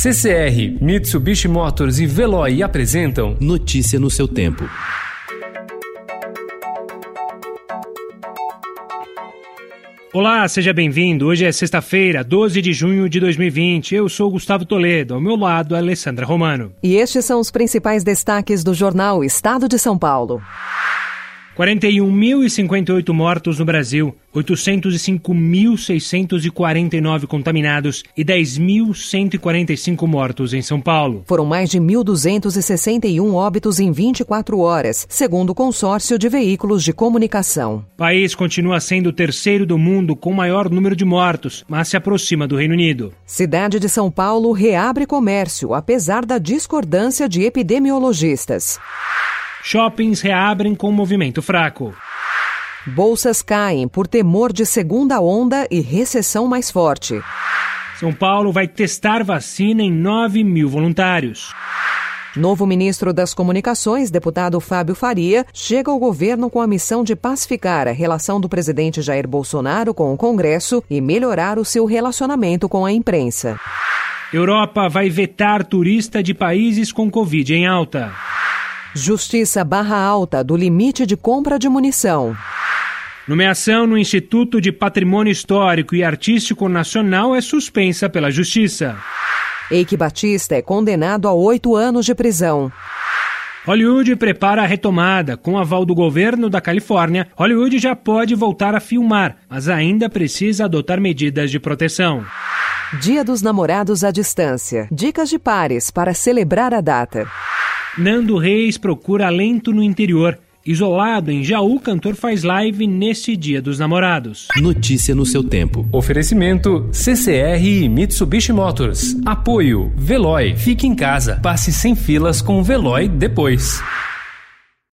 CCR, Mitsubishi Motors e Veloy apresentam Notícia no seu tempo. Olá, seja bem-vindo. Hoje é sexta-feira, 12 de junho de 2020. Eu sou Gustavo Toledo, ao meu lado, Alessandra Romano. E estes são os principais destaques do jornal Estado de São Paulo. 41.058 mortos no Brasil, 805.649 contaminados e 10.145 mortos em São Paulo. Foram mais de 1.261 óbitos em 24 horas, segundo o consórcio de veículos de comunicação. O país continua sendo o terceiro do mundo com maior número de mortos, mas se aproxima do Reino Unido. Cidade de São Paulo reabre comércio, apesar da discordância de epidemiologistas. Shoppings reabrem com movimento fraco. Bolsas caem por temor de segunda onda e recessão mais forte. São Paulo vai testar vacina em 9 mil voluntários. Novo ministro das Comunicações, deputado Fábio Faria, chega ao governo com a missão de pacificar a relação do presidente Jair Bolsonaro com o Congresso e melhorar o seu relacionamento com a imprensa. Europa vai vetar turista de países com Covid em alta. Justiça barra alta do limite de compra de munição. Nomeação no Instituto de Patrimônio Histórico e Artístico Nacional é suspensa pela Justiça. Eike Batista é condenado a oito anos de prisão. Hollywood prepara a retomada. Com aval do governo da Califórnia, Hollywood já pode voltar a filmar, mas ainda precisa adotar medidas de proteção. Dia dos Namorados à Distância. Dicas de pares para celebrar a data. Nando Reis procura alento no interior. Isolado em Jaú, o cantor faz live neste Dia dos Namorados. Notícia no seu tempo. Oferecimento CCR e Mitsubishi Motors. Apoio Veloy. Fique em casa. Passe sem filas com o Veloy depois.